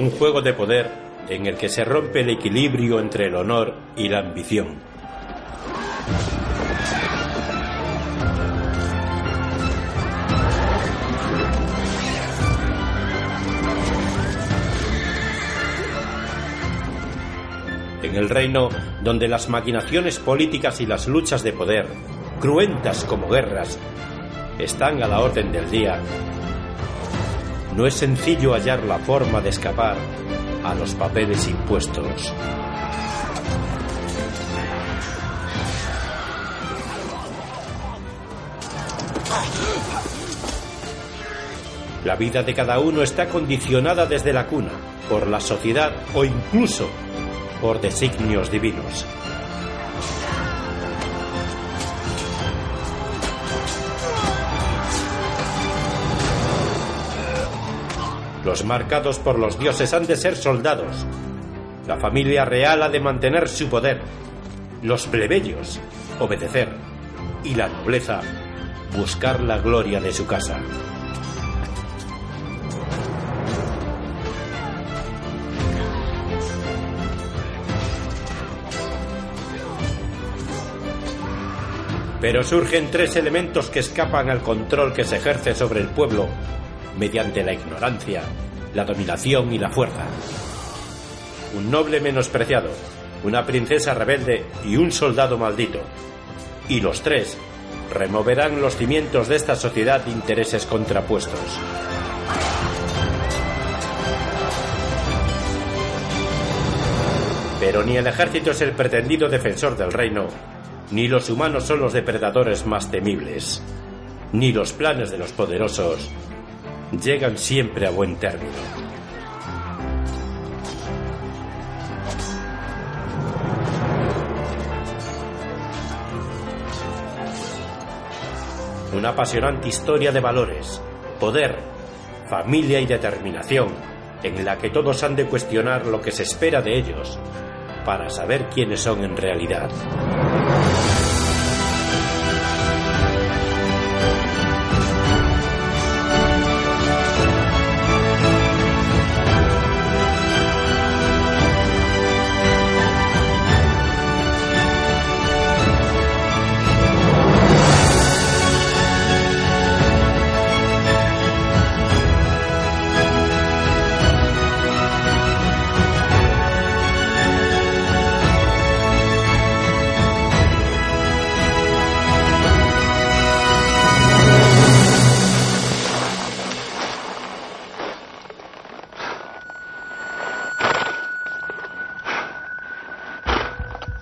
Un juego de poder en el que se rompe el equilibrio entre el honor y la ambición. En el reino donde las maquinaciones políticas y las luchas de poder, cruentas como guerras, están a la orden del día, no es sencillo hallar la forma de escapar a los papeles impuestos. La vida de cada uno está condicionada desde la cuna por la sociedad o incluso por designios divinos. Los marcados por los dioses han de ser soldados. La familia real ha de mantener su poder. Los plebeyos, obedecer. Y la nobleza, buscar la gloria de su casa. Pero surgen tres elementos que escapan al control que se ejerce sobre el pueblo mediante la ignorancia, la dominación y la fuerza. Un noble menospreciado, una princesa rebelde y un soldado maldito. Y los tres removerán los cimientos de esta sociedad de intereses contrapuestos. Pero ni el ejército es el pretendido defensor del reino, ni los humanos son los depredadores más temibles, ni los planes de los poderosos llegan siempre a buen término. Una apasionante historia de valores, poder, familia y determinación, en la que todos han de cuestionar lo que se espera de ellos para saber quiénes son en realidad.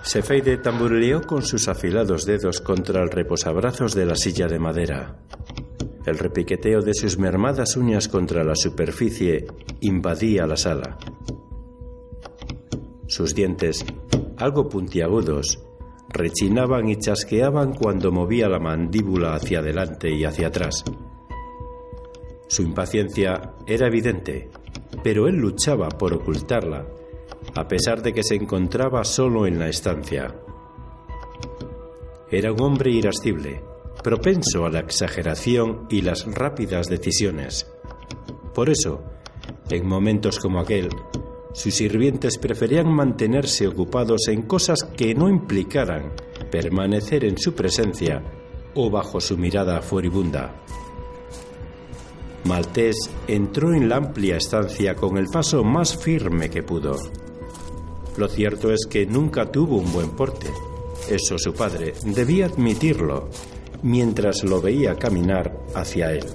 Sefeide tamburileó con sus afilados dedos contra el reposabrazos de la silla de madera. El repiqueteo de sus mermadas uñas contra la superficie invadía la sala. Sus dientes, algo puntiagudos, rechinaban y chasqueaban cuando movía la mandíbula hacia adelante y hacia atrás. Su impaciencia era evidente, pero él luchaba por ocultarla a pesar de que se encontraba solo en la estancia. Era un hombre irascible, propenso a la exageración y las rápidas decisiones. Por eso, en momentos como aquel, sus sirvientes preferían mantenerse ocupados en cosas que no implicaran permanecer en su presencia o bajo su mirada furibunda. Maltés entró en la amplia estancia con el paso más firme que pudo. Lo cierto es que nunca tuvo un buen porte. Eso su padre debía admitirlo mientras lo veía caminar hacia él.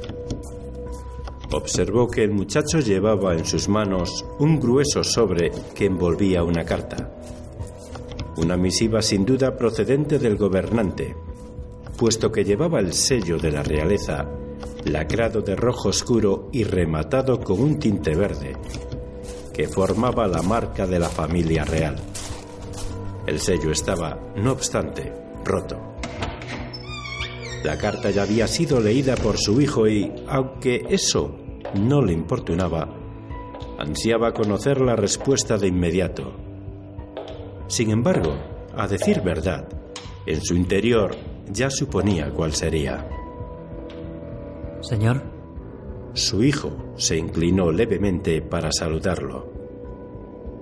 Observó que el muchacho llevaba en sus manos un grueso sobre que envolvía una carta. Una misiva sin duda procedente del gobernante, puesto que llevaba el sello de la realeza, lacrado de rojo oscuro y rematado con un tinte verde, que formaba la marca de la familia real. El sello estaba, no obstante, roto. La carta ya había sido leída por su hijo y, aunque eso no le importunaba, ansiaba conocer la respuesta de inmediato. Sin embargo, a decir verdad, en su interior ya suponía cuál sería. Señor, Su hijo se inclinó levemente para saludarlo.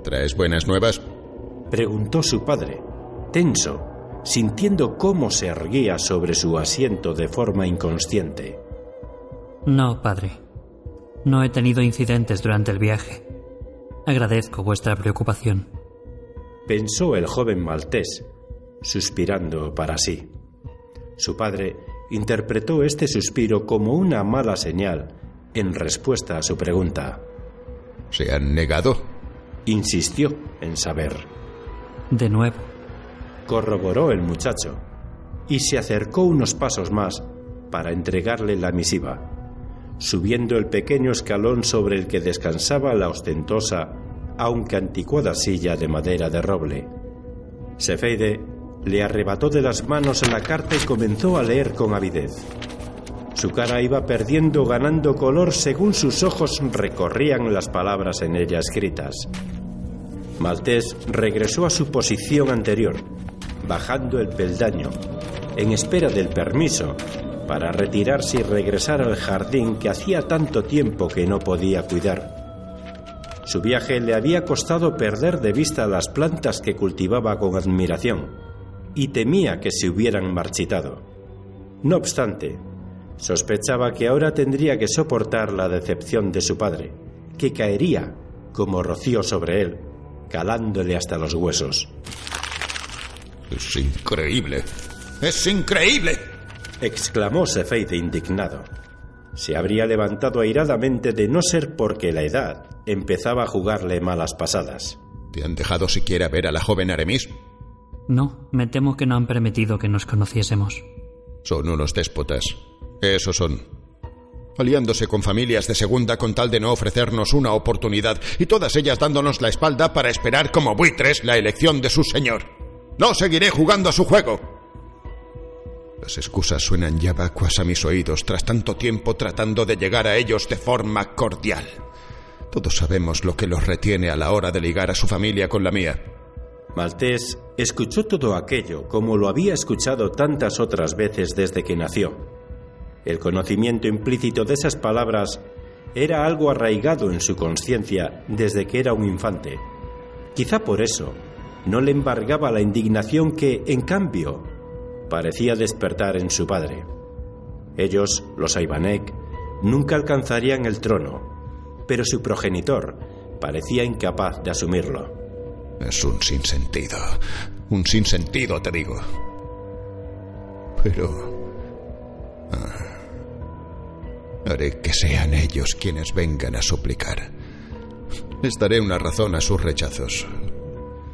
¿Traes buenas nuevas? Preguntó su padre, tenso, sintiendo cómo se erguía sobre su asiento de forma inconsciente. No, padre. No he tenido incidentes durante el viaje. Agradezco vuestra preocupación. Pensó el joven maltés, suspirando para sí. Su padre interpretó este suspiro como una mala señal en respuesta a su pregunta. ¿Se han negado? Insistió en saber. De nuevo. Corroboró el muchacho y se acercó unos pasos más para entregarle la misiva, subiendo el pequeño escalón sobre el que descansaba la ostentosa, aunque anticuada silla de madera de roble. Sefeide le arrebató de las manos la carta y comenzó a leer con avidez. Su cara iba perdiendo, ganando color según sus ojos recorrían las palabras en ella escritas. Maltés regresó a su posición anterior, bajando el peldaño, en espera del permiso para retirarse y regresar al jardín que hacía tanto tiempo que no podía cuidar. Su viaje le había costado perder de vista las plantas que cultivaba con admiración y temía que se hubieran marchitado. No obstante, sospechaba que ahora tendría que soportar la decepción de su padre, que caería como rocío sobre él, calándole hasta los huesos. Es increíble. Es increíble. exclamó Sefeide indignado. Se habría levantado airadamente de no ser porque la edad empezaba a jugarle malas pasadas. ¿Te han dejado siquiera ver a la joven Aremis? No, me temo que no han permitido que nos conociésemos. Son unos déspotas. Eso son. Aliándose con familias de segunda con tal de no ofrecernos una oportunidad y todas ellas dándonos la espalda para esperar como buitres la elección de su señor. No seguiré jugando a su juego. Las excusas suenan ya vacuas a mis oídos tras tanto tiempo tratando de llegar a ellos de forma cordial. Todos sabemos lo que los retiene a la hora de ligar a su familia con la mía. Maltés escuchó todo aquello como lo había escuchado tantas otras veces desde que nació. El conocimiento implícito de esas palabras era algo arraigado en su conciencia desde que era un infante. Quizá por eso no le embargaba la indignación que, en cambio, parecía despertar en su padre. Ellos, los Aibanek, nunca alcanzarían el trono, pero su progenitor parecía incapaz de asumirlo. Es un sinsentido. Un sinsentido, te digo. Pero... ah, haré que sean ellos quienes vengan a suplicar. Les daré una razón a sus rechazos.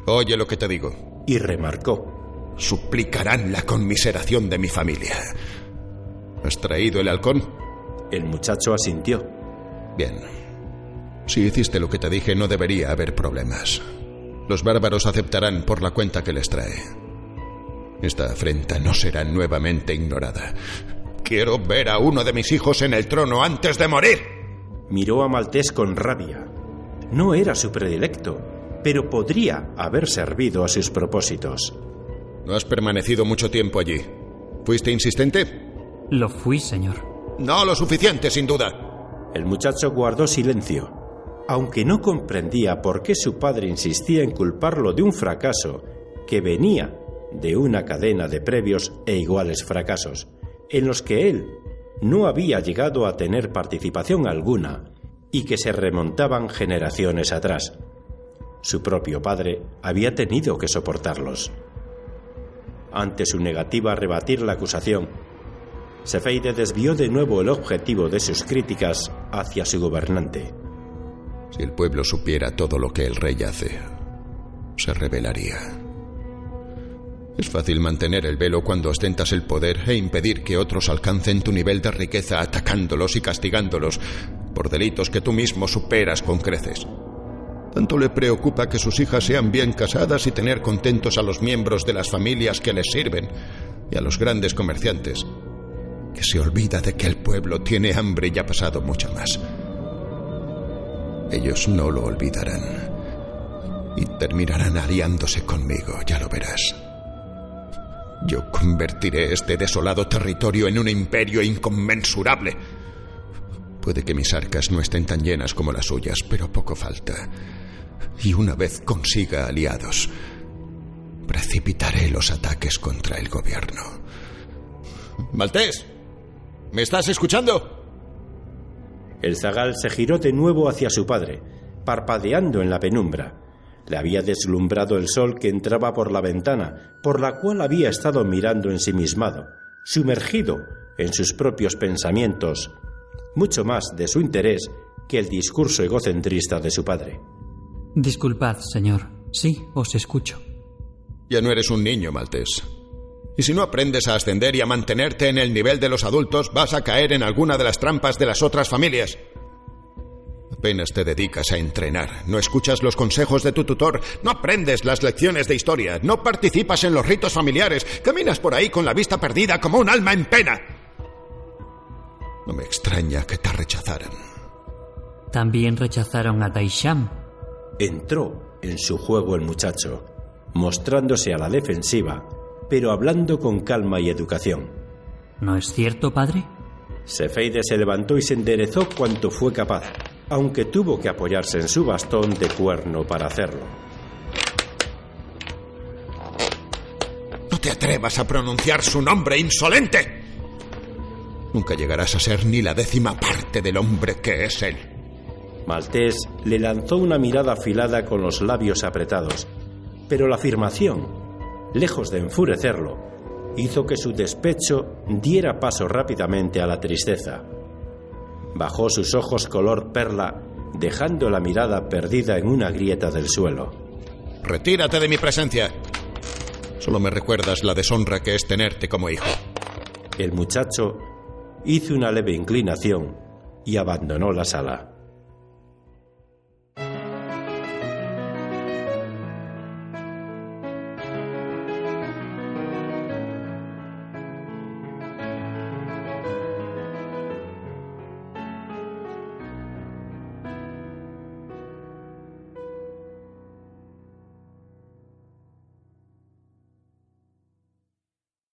Oye lo que te digo. Y remarcó. Suplicarán la conmiseración de mi familia. ¿Has traído el halcón? El muchacho asintió. Bien. Si hiciste lo que te dije, no debería haber problemas. Los bárbaros aceptarán por la cuenta que les trae. Esta afrenta no será nuevamente ignorada. Quiero ver a uno de mis hijos en el trono antes de morir. Miró a Maltés con rabia. No era su predilecto, pero podría haber servido a sus propósitos. No has permanecido mucho tiempo allí. ¿Fuiste insistente? Lo fui, señor. No lo suficiente, sin duda. El muchacho guardó silencio, aunque no comprendía por qué su padre insistía en culparlo de un fracaso que venía de una cadena de previos e iguales fracasos, en los que él no había llegado a tener participación alguna y que se remontaban generaciones atrás. Su propio padre había tenido que soportarlos. Ante su negativa a rebatir la acusación, Sefeide desvió de nuevo el objetivo de sus críticas hacia su gobernante. Si el pueblo supiera todo lo que el rey hace, se rebelaría. Es fácil mantener el velo cuando ostentas el poder e impedir que otros alcancen tu nivel de riqueza atacándolos y castigándolos por delitos que tú mismo superas con creces. Tanto le preocupa que sus hijas sean bien casadas y tener contentos a los miembros de las familias que les sirven y a los grandes comerciantes, que se olvida de que el pueblo tiene hambre y ha pasado mucho más. Ellos no lo olvidarán y terminarán aliándose conmigo, ya lo verás. Yo convertiré este desolado territorio en un imperio inconmensurable. Puede que mis arcas no estén tan llenas como las suyas, pero poco falta. Y una vez consiga aliados, precipitaré los ataques contra el gobierno. Maltés, ¿me estás escuchando? El zagal se giró de nuevo hacia su padre, parpadeando en la penumbra. Le había deslumbrado el sol que entraba por la ventana, por la cual había estado mirando ensimismado, sumergido en sus propios pensamientos, mucho más de su interés que el discurso egocentrista de su padre. Disculpad, señor. Sí, os escucho. Ya no eres un niño, Maltés. Y si no aprendes a ascender y a mantenerte en el nivel de los adultos, vas a caer en alguna de las trampas de las otras familias. Apenas te dedicas a entrenar, no escuchas los consejos de tu tutor, no aprendes las lecciones de historia, no participas en los ritos familiares, caminas por ahí con la vista perdida como un alma en pena. No me extraña que te rechazaran. También rechazaron a Daisham. Entró en su juego el muchacho, mostrándose a la defensiva, pero hablando con calma y educación. ¿No es cierto, padre? Sefeide se levantó y se enderezó cuanto fue capaz, aunque tuvo que apoyarse en su bastón de cuerno para hacerlo. No te atrevas a pronunciar su nombre, insolente. Nunca llegarás a ser ni la décima parte del hombre que es él. Maltés le lanzó una mirada afilada con los labios apretados, pero la afirmación, lejos de enfurecerlo, hizo que su despecho diera paso rápidamente a la tristeza. Bajó sus ojos color perla, dejando la mirada perdida en una grieta del suelo. Retírate de mi presencia. Solo me recuerdas la deshonra que es tenerte como hijo. El muchacho hizo una leve inclinación y abandonó la sala.